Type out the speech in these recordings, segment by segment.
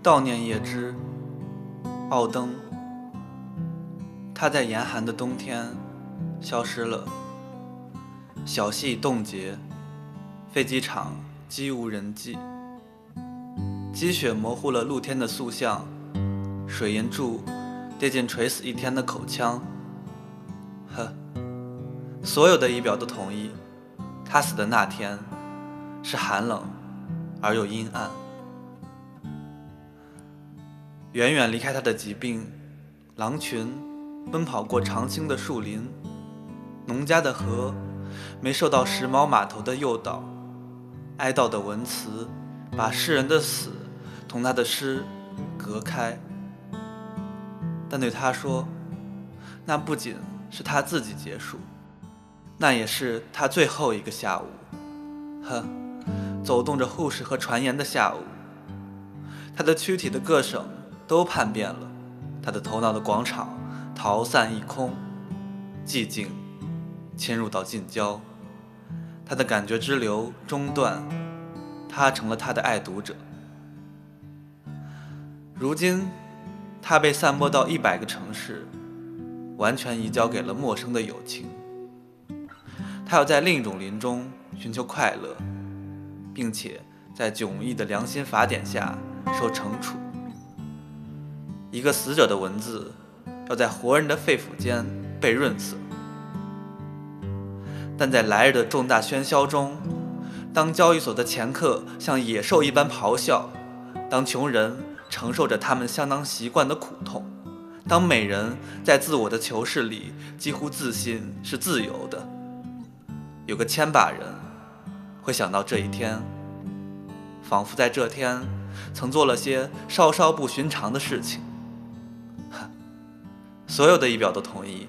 悼念叶芝，奥登。他在严寒的冬天消失了。小溪冻结，飞机场几无人迹。积雪模糊了露天的塑像，水银柱跌进垂死一天的口腔。呵，所有的仪表都同意，他死的那天是寒冷而又阴暗。远远离开他的疾病，狼群奔跑过常青的树林，农家的河没受到时髦码头的诱导，哀悼的文词把诗人的死同他的诗隔开。但对他说，那不仅是他自己结束，那也是他最后一个下午。呵，走动着护士和传言的下午，他的躯体的各省。都叛变了，他的头脑的广场逃散一空，寂静侵入到近郊，他的感觉之流中断，他成了他的爱读者。如今，他被散播到一百个城市，完全移交给了陌生的友情。他要在另一种林中寻求快乐，并且在迥异的良心法典下受惩处。一个死者的文字，要在活人的肺腑间被润色。但在来日的重大喧嚣中，当交易所的掮客像野兽一般咆哮，当穷人承受着他们相当习惯的苦痛，当美人在自我的囚室里几乎自信是自由的，有个千把人会想到这一天，仿佛在这天曾做了些稍稍不寻常的事情。所有的仪表都同意，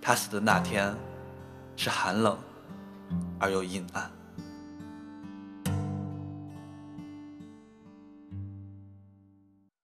他死的那天是寒冷而又阴暗。